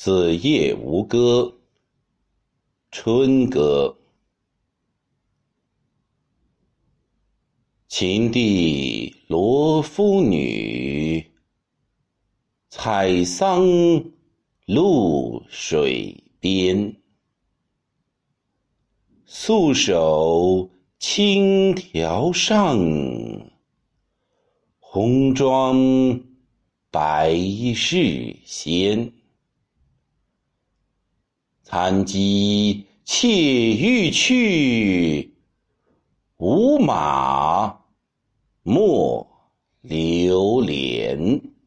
子夜吴歌，春歌。秦地罗敷女，采桑露水边。素手青条上，红妆白事先。残机妾欲去，无马莫留连。